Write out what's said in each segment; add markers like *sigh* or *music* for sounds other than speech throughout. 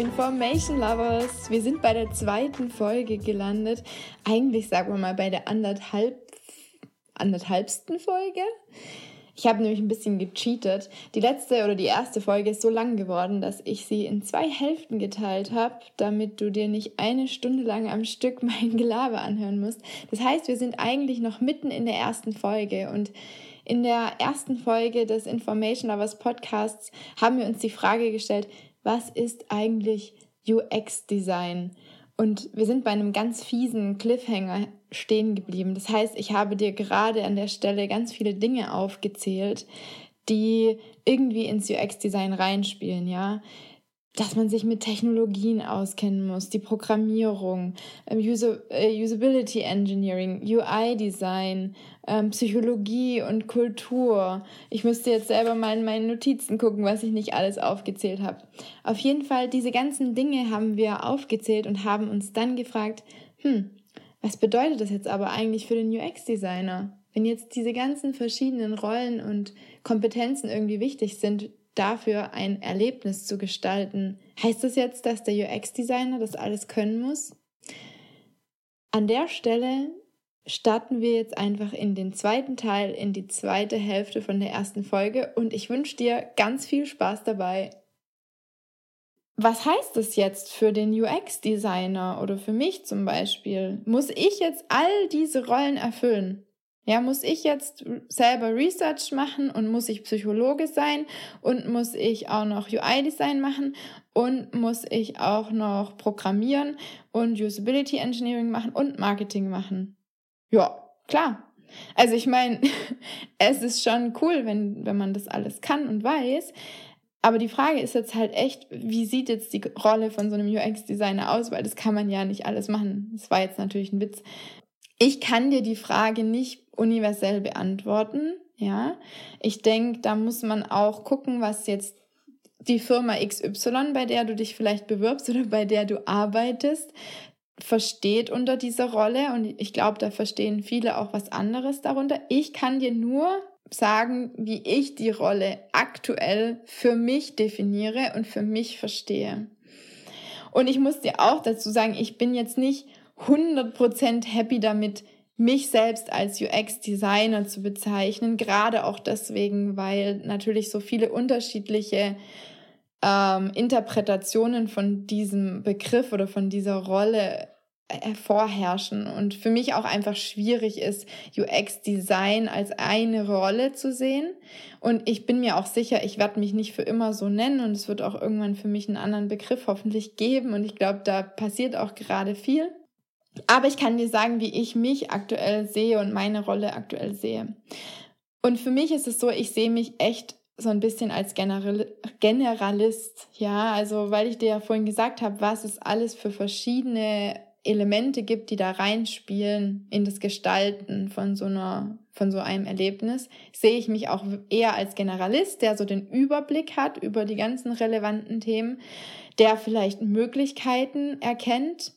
Information Lovers. Wir sind bei der zweiten Folge gelandet. Eigentlich sagen wir mal bei der anderthalb, anderthalbsten Folge. Ich habe nämlich ein bisschen gecheatet. Die letzte oder die erste Folge ist so lang geworden, dass ich sie in zwei Hälften geteilt habe, damit du dir nicht eine Stunde lang am Stück *laughs* mein Gelaber anhören musst. Das heißt, wir sind eigentlich noch mitten in der ersten Folge und in der ersten Folge des Information Lovers Podcasts haben wir uns die Frage gestellt, was ist eigentlich UX-Design? Und wir sind bei einem ganz fiesen Cliffhanger stehen geblieben. Das heißt, ich habe dir gerade an der Stelle ganz viele Dinge aufgezählt, die irgendwie ins UX-Design reinspielen, ja dass man sich mit Technologien auskennen muss, die Programmierung, ähm, äh, Usability Engineering, UI-Design, ähm, Psychologie und Kultur. Ich müsste jetzt selber mal in meinen Notizen gucken, was ich nicht alles aufgezählt habe. Auf jeden Fall, diese ganzen Dinge haben wir aufgezählt und haben uns dann gefragt, hm, was bedeutet das jetzt aber eigentlich für den UX-Designer? Wenn jetzt diese ganzen verschiedenen Rollen und Kompetenzen irgendwie wichtig sind, dafür ein Erlebnis zu gestalten. Heißt das jetzt, dass der UX-Designer das alles können muss? An der Stelle starten wir jetzt einfach in den zweiten Teil, in die zweite Hälfte von der ersten Folge und ich wünsche dir ganz viel Spaß dabei. Was heißt das jetzt für den UX-Designer oder für mich zum Beispiel? Muss ich jetzt all diese Rollen erfüllen? Ja, muss ich jetzt selber Research machen und muss ich Psychologe sein und muss ich auch noch UI-Design machen und muss ich auch noch Programmieren und Usability Engineering machen und Marketing machen? Ja, klar. Also ich meine, *laughs* es ist schon cool, wenn, wenn man das alles kann und weiß. Aber die Frage ist jetzt halt echt, wie sieht jetzt die Rolle von so einem UX-Designer aus? Weil das kann man ja nicht alles machen. Das war jetzt natürlich ein Witz. Ich kann dir die Frage nicht universell beantworten. Ja, ich denke, da muss man auch gucken, was jetzt die Firma XY, bei der du dich vielleicht bewirbst oder bei der du arbeitest, versteht unter dieser Rolle. Und ich glaube, da verstehen viele auch was anderes darunter. Ich kann dir nur sagen, wie ich die Rolle aktuell für mich definiere und für mich verstehe. Und ich muss dir auch dazu sagen, ich bin jetzt nicht 100% happy damit, mich selbst als UX-Designer zu bezeichnen, gerade auch deswegen, weil natürlich so viele unterschiedliche ähm, Interpretationen von diesem Begriff oder von dieser Rolle hervorherrschen und für mich auch einfach schwierig ist, UX-Design als eine Rolle zu sehen. Und ich bin mir auch sicher, ich werde mich nicht für immer so nennen und es wird auch irgendwann für mich einen anderen Begriff hoffentlich geben. Und ich glaube, da passiert auch gerade viel. Aber ich kann dir sagen, wie ich mich aktuell sehe und meine Rolle aktuell sehe. Und für mich ist es so, ich sehe mich echt so ein bisschen als General Generalist. Ja, also weil ich dir ja vorhin gesagt habe, was es alles für verschiedene Elemente gibt, die da reinspielen in das Gestalten von so einer von so einem Erlebnis, sehe ich mich auch eher als Generalist, der so den Überblick hat über die ganzen relevanten Themen, der vielleicht Möglichkeiten erkennt,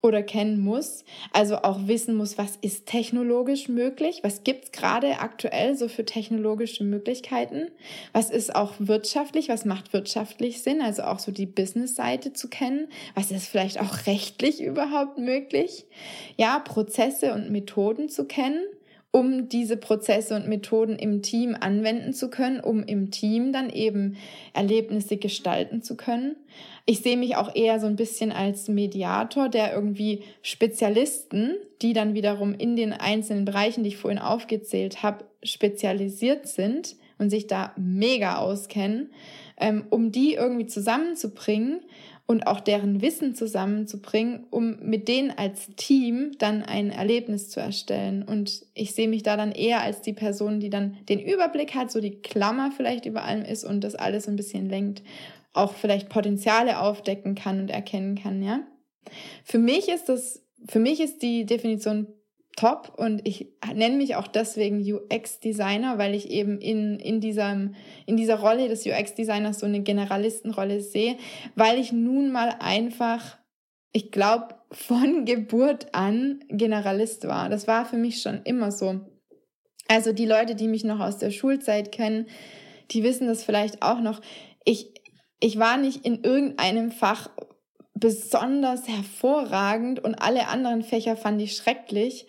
oder kennen muss, also auch wissen muss, was ist technologisch möglich, was gibt's gerade aktuell so für technologische Möglichkeiten, was ist auch wirtschaftlich, was macht wirtschaftlich Sinn, also auch so die Business-Seite zu kennen, was ist vielleicht auch *laughs* rechtlich überhaupt möglich, ja, Prozesse und Methoden zu kennen um diese Prozesse und Methoden im Team anwenden zu können, um im Team dann eben Erlebnisse gestalten zu können. Ich sehe mich auch eher so ein bisschen als Mediator, der irgendwie Spezialisten, die dann wiederum in den einzelnen Bereichen, die ich vorhin aufgezählt habe, spezialisiert sind und sich da mega auskennen, ähm, um die irgendwie zusammenzubringen und auch deren Wissen zusammenzubringen, um mit denen als Team dann ein Erlebnis zu erstellen. Und ich sehe mich da dann eher als die Person, die dann den Überblick hat, so die Klammer vielleicht über allem ist und das alles ein bisschen lenkt, auch vielleicht Potenziale aufdecken kann und erkennen kann, ja. Für mich ist das, für mich ist die Definition top und ich nenne mich auch deswegen UX-Designer, weil ich eben in, in, diesem, in dieser Rolle des UX-Designers so eine Generalistenrolle sehe, weil ich nun mal einfach, ich glaube, von *laughs* Geburt an Generalist war. Das war für mich schon immer so. Also die Leute, die mich noch aus der Schulzeit kennen, die wissen das vielleicht auch noch. Ich, ich war nicht in irgendeinem Fach besonders hervorragend und alle anderen Fächer fand ich schrecklich.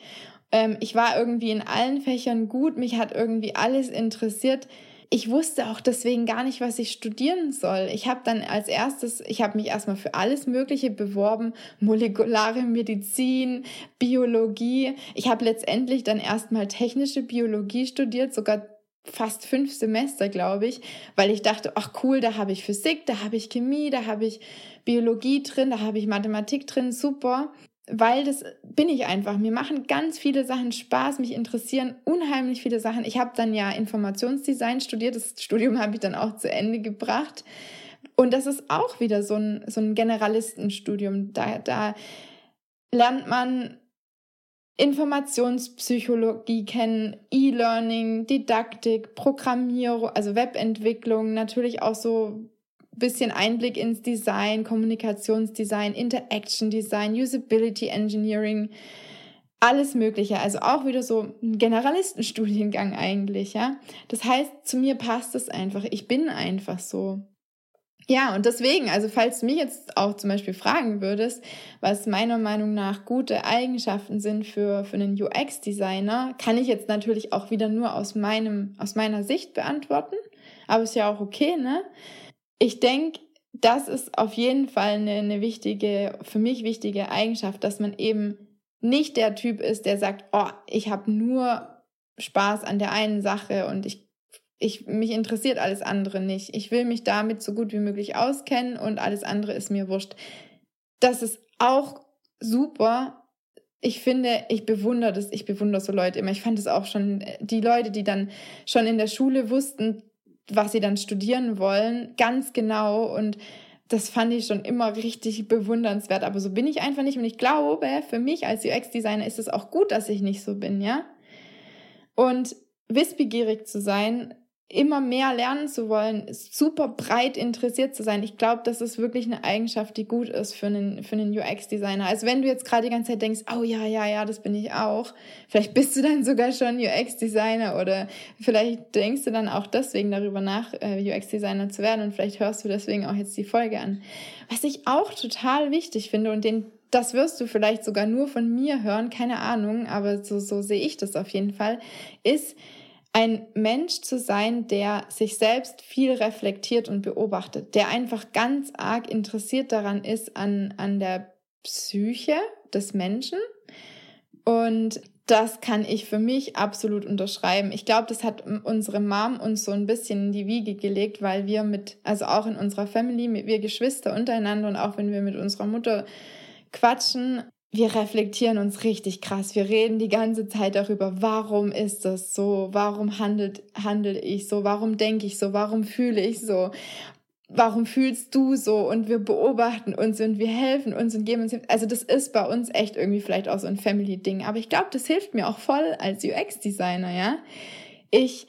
Ähm, ich war irgendwie in allen Fächern gut, mich hat irgendwie alles interessiert. Ich wusste auch deswegen gar nicht, was ich studieren soll. Ich habe dann als erstes, ich habe mich erstmal für alles Mögliche beworben, molekulare Medizin, Biologie. Ich habe letztendlich dann erstmal technische Biologie studiert, sogar fast fünf Semester, glaube ich, weil ich dachte, ach cool, da habe ich Physik, da habe ich Chemie, da habe ich Biologie drin, da habe ich Mathematik drin, super. Weil das bin ich einfach. Mir machen ganz viele Sachen Spaß, mich interessieren unheimlich viele Sachen. Ich habe dann ja Informationsdesign studiert, das Studium habe ich dann auch zu Ende gebracht. Und das ist auch wieder so ein, so ein Generalistenstudium. Da, da lernt man Informationspsychologie kennen, E-Learning, Didaktik, Programmierung, also Webentwicklung, natürlich auch so ein bisschen Einblick ins Design, Kommunikationsdesign, Interaction Design, Usability Engineering, alles Mögliche. Also auch wieder so ein Generalistenstudiengang eigentlich, ja. Das heißt, zu mir passt es einfach. Ich bin einfach so. Ja, und deswegen, also falls du mich jetzt auch zum Beispiel fragen würdest, was meiner Meinung nach gute Eigenschaften sind für, für einen UX-Designer, kann ich jetzt natürlich auch wieder nur aus meinem, aus meiner Sicht beantworten. Aber ist ja auch okay, ne? Ich denke, das ist auf jeden Fall eine, eine wichtige, für mich wichtige Eigenschaft, dass man eben nicht der Typ ist, der sagt, oh, ich habe nur Spaß an der einen Sache und ich ich, mich interessiert alles andere nicht. Ich will mich damit so gut wie möglich auskennen und alles andere ist mir wurscht. Das ist auch super. Ich finde, ich bewundere das, ich bewundere so Leute immer. Ich fand es auch schon, die Leute, die dann schon in der Schule wussten, was sie dann studieren wollen, ganz genau und das fand ich schon immer richtig bewundernswert, aber so bin ich einfach nicht und ich glaube, für mich als UX-Designer ist es auch gut, dass ich nicht so bin, ja? Und wissbegierig zu sein, immer mehr lernen zu wollen, super breit interessiert zu sein. Ich glaube, das ist wirklich eine Eigenschaft, die gut ist für einen, für einen UX-Designer. Also wenn du jetzt gerade die ganze Zeit denkst, oh ja, ja, ja, das bin ich auch, vielleicht bist du dann sogar schon UX-Designer oder vielleicht denkst du dann auch deswegen darüber nach, äh, UX-Designer zu werden und vielleicht hörst du deswegen auch jetzt die Folge an. Was ich auch total wichtig finde und den das wirst du vielleicht sogar nur von mir hören, keine Ahnung, aber so, so sehe ich das auf jeden Fall, ist, ein Mensch zu sein, der sich selbst viel reflektiert und beobachtet, der einfach ganz arg interessiert daran ist an, an der Psyche des Menschen. Und das kann ich für mich absolut unterschreiben. Ich glaube, das hat unsere Mom uns so ein bisschen in die Wiege gelegt, weil wir mit, also auch in unserer Family, wir Geschwister untereinander und auch wenn wir mit unserer Mutter quatschen, wir reflektieren uns richtig krass. Wir reden die ganze Zeit darüber, warum ist das so? Warum handelt, handle ich so? Warum denke ich so? Warum fühle ich so? Warum fühlst du so? Und wir beobachten uns und wir helfen uns und geben uns. Also das ist bei uns echt irgendwie vielleicht auch so ein Family-Ding. Aber ich glaube, das hilft mir auch voll als UX-Designer, ja. Ich,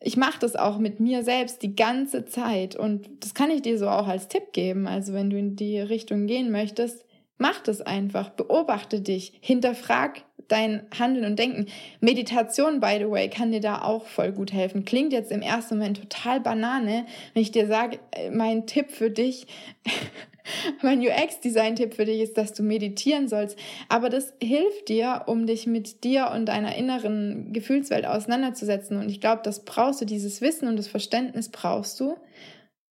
ich mache das auch mit mir selbst die ganze Zeit. Und das kann ich dir so auch als Tipp geben. Also wenn du in die Richtung gehen möchtest, Mach das einfach, beobachte dich, hinterfrag dein Handeln und Denken. Meditation, by the way, kann dir da auch voll gut helfen. Klingt jetzt im ersten Moment total banane, wenn ich dir sage, äh, mein Tipp für dich, *laughs* mein UX-Design-Tipp für dich ist, dass du meditieren sollst. Aber das hilft dir, um dich mit dir und deiner inneren Gefühlswelt auseinanderzusetzen. Und ich glaube, das brauchst du, dieses Wissen und das Verständnis brauchst du,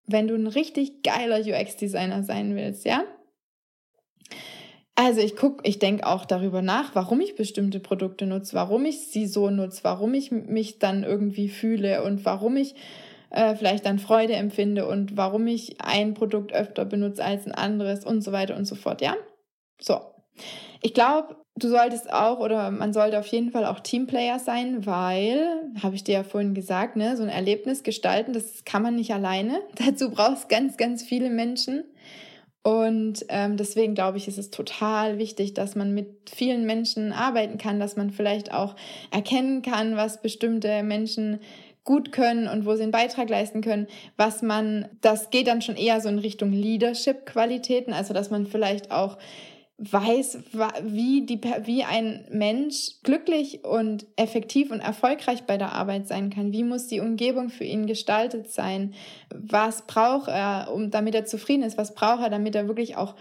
wenn du ein richtig geiler UX-Designer sein willst, ja? Also ich gucke, ich denke auch darüber nach, warum ich bestimmte Produkte nutze, warum ich sie so nutze, warum ich mich dann irgendwie fühle und warum ich äh, vielleicht dann Freude empfinde und warum ich ein Produkt öfter benutze als ein anderes und so weiter und so fort, ja? So. Ich glaube, du solltest auch oder man sollte auf jeden Fall auch Teamplayer sein, weil, habe ich dir ja vorhin gesagt, ne, so ein Erlebnis gestalten, das kann man nicht alleine. *laughs* Dazu brauchst ganz, ganz viele Menschen. Und ähm, deswegen glaube ich, ist es total wichtig, dass man mit vielen Menschen arbeiten kann, dass man vielleicht auch erkennen kann, was bestimmte Menschen gut können und wo sie einen Beitrag leisten können, was man, das geht dann schon eher so in Richtung Leadership-Qualitäten, also dass man vielleicht auch weiß, wie, die, wie ein Mensch glücklich und effektiv und erfolgreich bei der Arbeit sein kann. Wie muss die Umgebung für ihn gestaltet sein? Was braucht er, um, damit er zufrieden ist? Was braucht er, damit er wirklich auch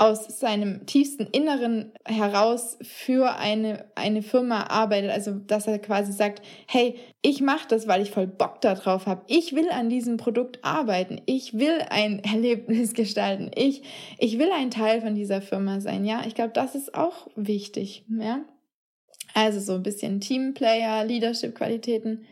aus seinem tiefsten Inneren heraus für eine, eine Firma arbeitet. Also, dass er quasi sagt, hey, ich mache das, weil ich voll Bock darauf habe. Ich will an diesem Produkt arbeiten. Ich will ein *laughs* Erlebnis gestalten. Ich, ich will ein Teil von dieser Firma sein. Ja, ich glaube, das ist auch wichtig. Ja, also so ein bisschen Teamplayer, Leadership-Qualitäten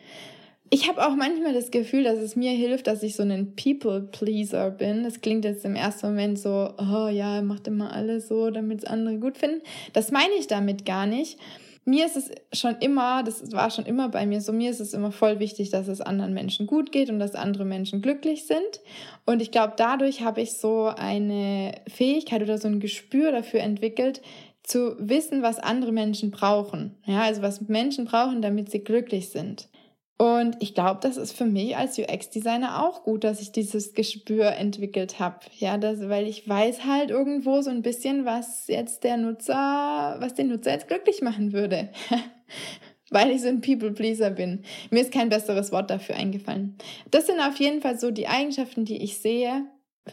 ich habe auch manchmal das Gefühl, dass es mir hilft, dass ich so ein People-Pleaser bin. Das klingt jetzt im ersten Moment so, oh ja, macht immer alles so, damit es andere gut finden. Das meine ich damit gar nicht. Mir ist es schon immer, das war schon immer bei mir so, mir ist es immer voll wichtig, dass es anderen Menschen gut geht und dass andere Menschen glücklich sind. Und ich glaube, dadurch habe ich so eine Fähigkeit oder so ein Gespür dafür entwickelt, zu wissen, was andere Menschen brauchen. Ja, also was Menschen brauchen, damit sie glücklich sind. Und ich glaube, das ist für mich als UX-Designer auch gut, dass ich dieses Gespür entwickelt habe. Ja, das, weil ich weiß halt irgendwo so ein bisschen, was jetzt der Nutzer, was den Nutzer jetzt glücklich machen würde. *laughs* weil ich so ein People-Pleaser bin. Mir ist kein besseres Wort dafür eingefallen. Das sind auf jeden Fall so die Eigenschaften, die ich sehe,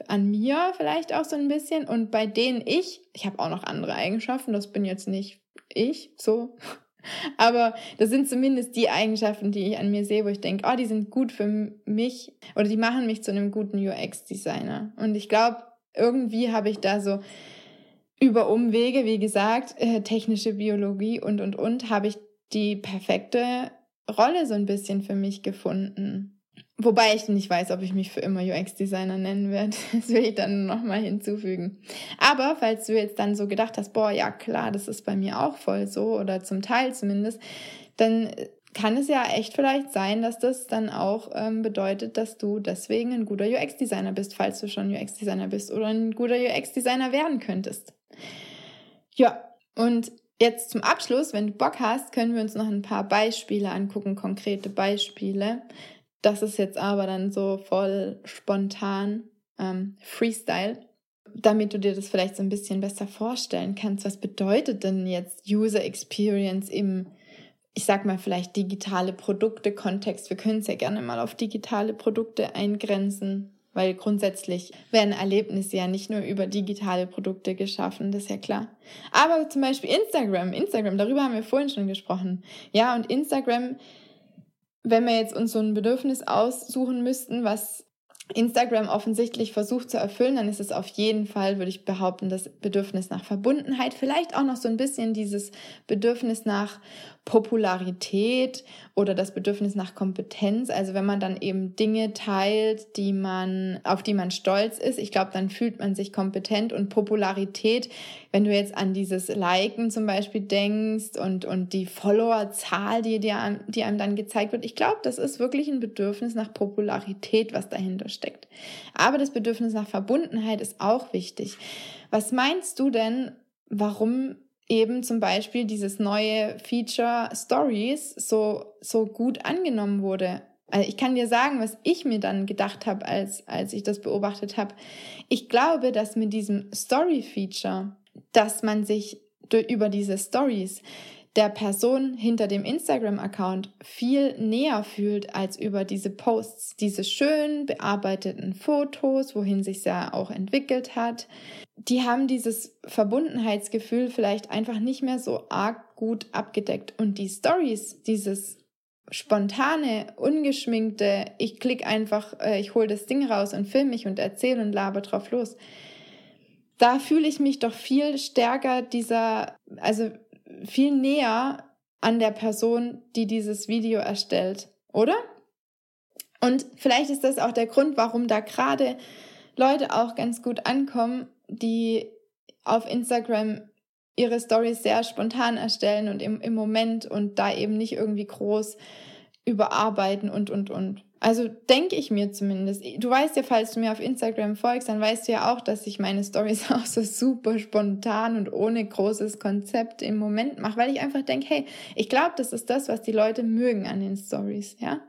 an mir vielleicht auch so ein bisschen und bei denen ich, ich habe auch noch andere Eigenschaften, das bin jetzt nicht ich, so aber das sind zumindest die Eigenschaften, die ich an mir sehe, wo ich denke, oh, die sind gut für mich oder die machen mich zu einem guten UX-Designer. Und ich glaube, irgendwie habe ich da so über Umwege, wie gesagt, äh, technische Biologie und, und, und, habe ich die perfekte Rolle so ein bisschen für mich gefunden. Wobei ich nicht weiß, ob ich mich für immer UX-Designer nennen werde. *laughs* Das will ich dann nochmal hinzufügen. Aber falls du jetzt dann so gedacht hast, boah, ja klar, das ist bei mir auch voll so oder zum Teil zumindest, dann kann es ja echt vielleicht sein, dass das dann auch ähm, bedeutet, dass du deswegen ein guter UX-Designer bist, falls du schon UX-Designer bist oder ein guter UX-Designer werden könntest. Ja, und jetzt zum Abschluss, wenn du Bock hast, können wir uns noch ein paar Beispiele angucken, konkrete Beispiele das ist jetzt aber dann so voll spontan, ähm, Freestyle, damit du dir das vielleicht so ein bisschen besser vorstellen kannst. Was bedeutet denn jetzt User Experience im, ich sag mal, vielleicht digitale Produkte-Kontext? Wir können es ja gerne mal auf digitale Produkte eingrenzen, weil grundsätzlich werden Erlebnisse ja nicht nur über digitale Produkte geschaffen, das ist ja klar. Aber zum Beispiel Instagram, Instagram, darüber haben wir vorhin schon gesprochen. Ja, und Instagram wenn wir jetzt uns so ein Bedürfnis aussuchen müssten, was Instagram offensichtlich versucht zu erfüllen, dann ist es auf jeden Fall, würde ich behaupten, das Bedürfnis nach Verbundenheit, vielleicht auch noch so ein bisschen dieses Bedürfnis nach Popularität oder das Bedürfnis nach Kompetenz. Also wenn man dann eben Dinge teilt, die man, auf die man stolz ist, ich glaube, dann fühlt man sich kompetent und Popularität, wenn du jetzt an dieses Liken zum Beispiel denkst und, und die Followerzahl, die dir, die einem dann gezeigt wird, ich glaube, das ist wirklich ein Bedürfnis nach Popularität, was dahinter steckt. Aber das Bedürfnis nach Verbundenheit ist auch wichtig. Was meinst du denn, warum eben zum Beispiel dieses neue Feature Stories so, so gut angenommen wurde. Also ich kann dir sagen, was ich mir dann gedacht habe, als, als ich das beobachtet habe. Ich glaube, dass mit diesem Story-Feature, dass man sich über diese Stories der Person hinter dem Instagram-Account viel näher fühlt als über diese Posts, diese schön bearbeiteten Fotos, wohin sich ja auch entwickelt hat. Die haben dieses Verbundenheitsgefühl vielleicht einfach nicht mehr so arg gut abgedeckt. Und die Stories, dieses spontane, ungeschminkte, ich klicke einfach, äh, ich hole das Ding raus und filme mich und erzähle und laber drauf los. Da fühle ich mich doch viel stärker dieser, also viel näher an der Person, die dieses Video erstellt, oder? Und vielleicht ist das auch der Grund, warum da gerade Leute auch ganz gut ankommen, die auf Instagram ihre Stories sehr spontan erstellen und im, im Moment und da eben nicht irgendwie groß überarbeiten und, und, und. Also denke ich mir zumindest. Du weißt ja, falls du mir auf Instagram folgst, dann weißt du ja auch, dass ich meine Stories *laughs* auch so super spontan und ohne großes Konzept im Moment mache, weil ich einfach denke, hey, ich glaube, das ist das, was die Leute mögen an den Stories, ja?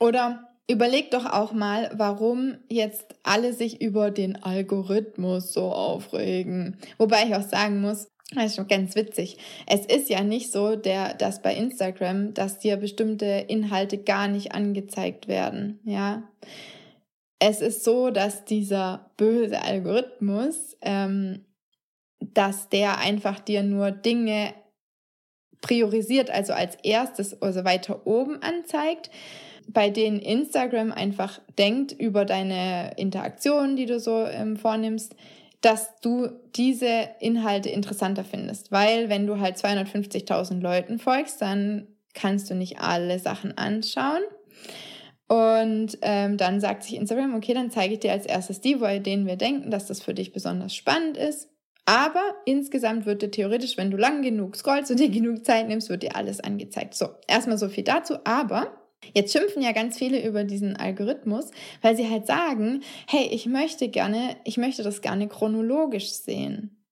Oder Überleg doch auch mal, warum jetzt alle sich über den Algorithmus so aufregen. Wobei ich auch sagen muss, das ist schon ganz witzig. Es ist ja nicht so, der, dass bei Instagram, dass dir bestimmte Inhalte gar nicht angezeigt werden. Ja. Es ist so, dass dieser böse Algorithmus, ähm, dass der einfach dir nur Dinge priorisiert, also als erstes, also weiter oben anzeigt, bei denen Instagram einfach denkt über deine Interaktionen, die du so ähm, vornimmst, dass du diese Inhalte interessanter findest. Weil wenn du halt 250.000 Leuten folgst, dann kannst du nicht alle Sachen anschauen. Und ähm, dann sagt sich Instagram, okay, dann zeige ich dir als erstes die, bei denen wir denken, dass das für dich besonders spannend ist. Aber insgesamt wird dir theoretisch, wenn du lang genug scrollst und dir genug Zeit nimmst, wird dir alles angezeigt. So, erstmal so viel dazu. Aber Jetzt schimpfen ja ganz viele über diesen Algorithmus, weil sie halt sagen, hey, ich möchte gerne, ich möchte das gerne chronologisch sehen.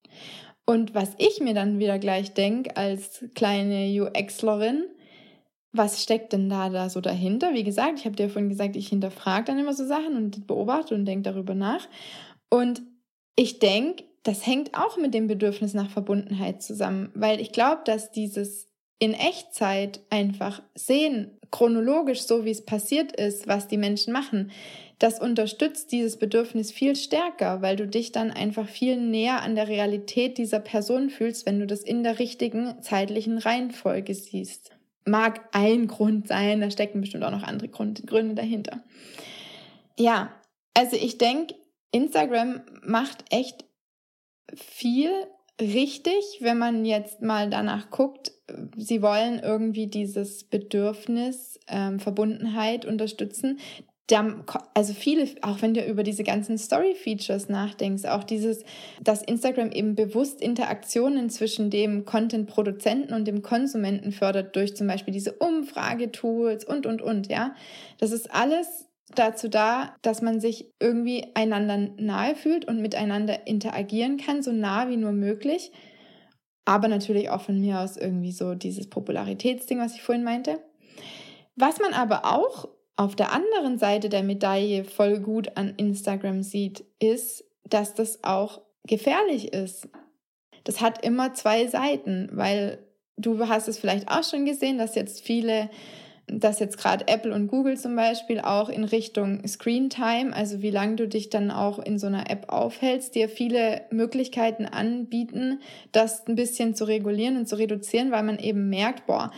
Und was ich mir dann wieder gleich denke als kleine UXlerin, was steckt denn da, da so dahinter? Wie gesagt, ich habe dir vorhin gesagt, ich hinterfrage dann immer so Sachen und beobachte und denke darüber nach. Und ich denke, das hängt auch mit dem Bedürfnis nach Verbundenheit zusammen, weil ich glaube, dass dieses in Echtzeit einfach sehen, chronologisch so wie es passiert ist, was die Menschen machen, das unterstützt dieses Bedürfnis viel stärker, weil du dich dann einfach viel näher an der Realität dieser Person fühlst, wenn du das in der richtigen zeitlichen Reihenfolge siehst. Mag ein Grund sein, da stecken bestimmt auch noch andere Gründe dahinter. Ja, also ich denke, Instagram macht echt viel richtig, wenn man jetzt mal danach guckt, sie wollen irgendwie dieses Bedürfnis, ähm, Verbundenheit unterstützen. Da, also viele, auch wenn du über diese ganzen Story-Features nachdenkst, auch dieses, dass Instagram eben bewusst Interaktionen zwischen dem Content-Produzenten und dem Konsumenten fördert durch zum Beispiel diese Umfragetools und, und, und, ja. Das ist alles dazu da, dass man sich irgendwie einander nahe fühlt und miteinander interagieren kann, so nah wie nur möglich. Aber natürlich auch von mir aus irgendwie so dieses Popularitätsding, was ich vorhin meinte. Was man aber auch auf der anderen Seite der Medaille voll gut an Instagram sieht, ist, dass das auch gefährlich ist. Das hat immer zwei Seiten, weil du hast es vielleicht auch schon gesehen, dass jetzt viele dass jetzt gerade Apple und Google zum Beispiel auch in Richtung Screen Time, also wie lange du dich dann auch in so einer App aufhältst, dir viele Möglichkeiten anbieten, das ein bisschen zu regulieren und zu reduzieren, weil man eben merkt, boah,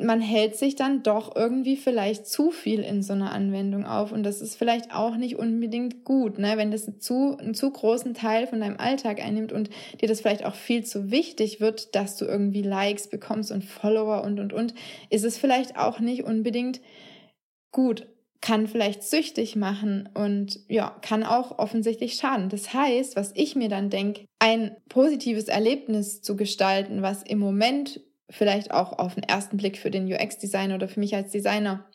man hält sich dann doch irgendwie vielleicht zu viel in so einer Anwendung auf und das ist vielleicht auch nicht unbedingt gut, ne? wenn das zu, einen zu großen Teil von deinem Alltag einnimmt und dir das vielleicht auch viel zu wichtig wird, dass du irgendwie Likes bekommst und Follower und und und, ist es vielleicht auch nicht unbedingt gut, kann vielleicht süchtig machen und ja, kann auch offensichtlich schaden. Das heißt, was ich mir dann denke, ein positives Erlebnis zu gestalten, was im Moment vielleicht auch auf den ersten Blick für den UX-Designer oder für mich als Designer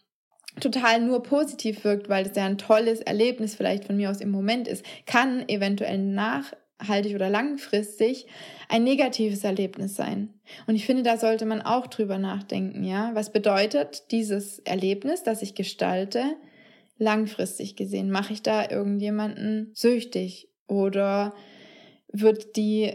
total nur positiv wirkt, weil es ja ein tolles Erlebnis vielleicht von mir aus im Moment ist, kann eventuell nachhaltig oder langfristig ein negatives Erlebnis sein. Und ich finde, da sollte man auch drüber nachdenken, ja. Was bedeutet dieses Erlebnis, das ich gestalte, langfristig gesehen? Mache ich da irgendjemanden süchtig oder wird die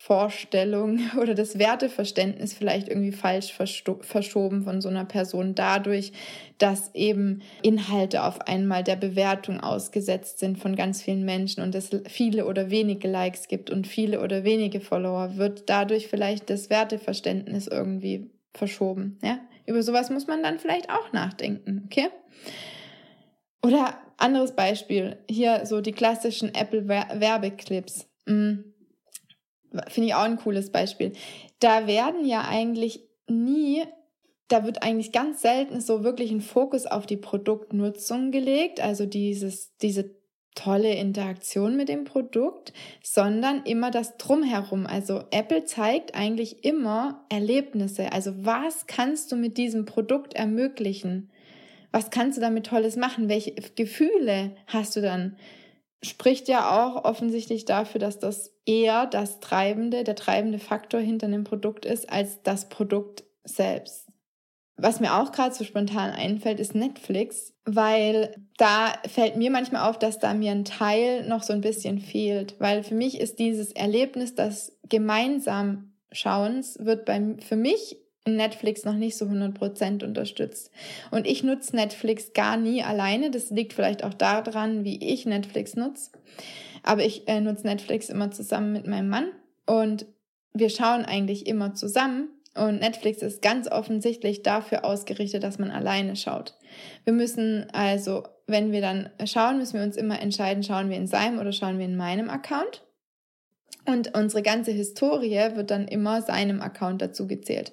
Wertevorstellung *laughs* oder das Werteverständnis vielleicht irgendwie falsch verschoben von so einer Person dadurch, dass eben Inhalte auf einmal der Bewertung ausgesetzt sind von ganz vielen Menschen und es viele oder wenige Likes gibt und viele oder wenige Follower, wird dadurch vielleicht das Werteverständnis irgendwie verschoben. Ja? Über sowas muss man dann vielleicht auch nachdenken, okay? Oder anderes Beispiel, hier so die klassischen Apple-Werbeclips. Mhm. Finde ich auch ein cooles Beispiel. Da werden ja eigentlich nie, da wird eigentlich ganz selten so wirklich ein Fokus auf die Produktnutzung gelegt, also dieses, diese tolle Interaktion mit dem Produkt, sondern immer das Drumherum. Also Apple zeigt eigentlich immer Erlebnisse. Also was kannst du mit diesem Produkt ermöglichen? was kannst du damit Tolles machen? Welche Gefühle hast du dann? Spricht ja auch offensichtlich dafür, dass das eher das treibende, der treibende Faktor hinter einem Produkt ist, als das Produkt selbst. Was mir auch gerade so spontan einfällt, ist Netflix, weil da fällt mir manchmal auf, dass da mir ein Teil noch so ein bisschen fehlt, weil für mich ist dieses Erlebnis des gemeinsam Schauens wird bei, für mich Netflix noch nicht so 100% unterstützt. Und ich nutze Netflix gar nie alleine. Das liegt vielleicht auch daran, wie ich Netflix nutze. Aber ich äh, nutze Netflix immer zusammen mit meinem Mann und wir schauen eigentlich immer zusammen und Netflix ist ganz offensichtlich dafür ausgerichtet, dass man alleine schaut. Wir müssen also, wenn wir dann schauen, müssen wir uns immer entscheiden, schauen wir in seinem oder schauen wir in meinem Account. Und unsere ganze Historie wird dann immer seinem Account dazu gezählt.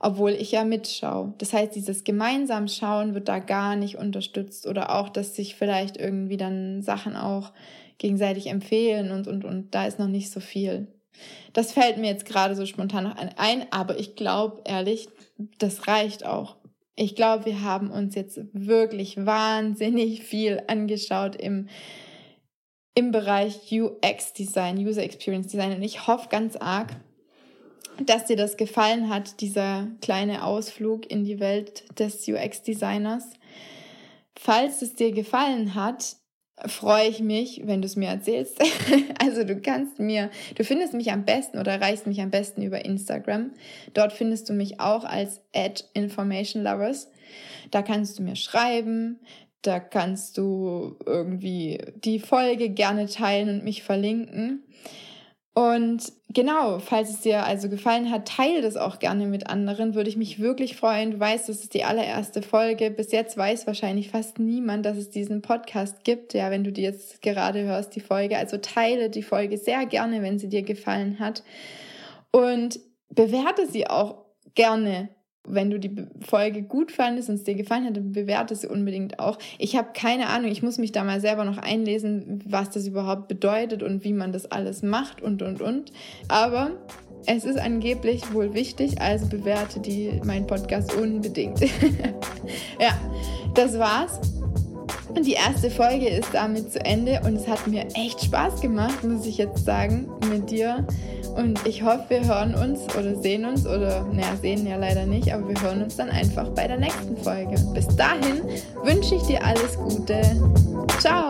Obwohl ich ja mitschaue. Das heißt, dieses gemeinsam Schauen wird da gar nicht unterstützt oder auch, dass sich vielleicht irgendwie dann Sachen auch gegenseitig empfehlen und, und, und da ist noch nicht so viel. Das fällt mir jetzt gerade so spontan noch ein, aber ich glaube ehrlich, das reicht auch. Ich glaube, wir haben uns jetzt wirklich wahnsinnig viel angeschaut im, im Bereich UX-Design, User Experience Design. Und ich hoffe ganz arg, dass dir das gefallen hat, dieser kleine Ausflug in die Welt des UX-Designers. Falls es dir gefallen hat, freue ich mich, wenn du es mir erzählst. *laughs* also du kannst mir, du findest mich am besten oder erreichst mich am besten über Instagram. Dort findest du mich auch als at Information Lovers. Da kannst du mir schreiben, da kannst du irgendwie die Folge gerne teilen und mich verlinken. Und genau, falls es dir also gefallen hat, teile das auch gerne mit anderen. Würde ich mich wirklich freuen. Du weißt, das ist die allererste Folge. Bis jetzt weiß wahrscheinlich fast niemand, dass es diesen Podcast gibt. Ja, wenn du die jetzt gerade hörst, die Folge. Also teile die Folge sehr gerne, wenn sie dir gefallen hat. Und bewerte sie auch gerne wenn du die Folge gut fandest und es dir gefallen hat, dann bewerte sie unbedingt auch. Ich habe keine Ahnung, ich muss mich da mal selber noch einlesen, was das überhaupt bedeutet und wie man das alles macht und und und. Aber es ist angeblich wohl wichtig, also bewerte die meinen Podcast unbedingt. *laughs* ja, das war's. Und die erste Folge ist damit zu Ende und es hat mir echt Spaß gemacht, muss ich jetzt sagen, mit dir. Und ich hoffe, wir hören uns oder sehen uns oder, naja, sehen ja leider nicht, aber wir hören uns dann einfach bei der nächsten Folge. Bis dahin wünsche ich dir alles Gute. Ciao!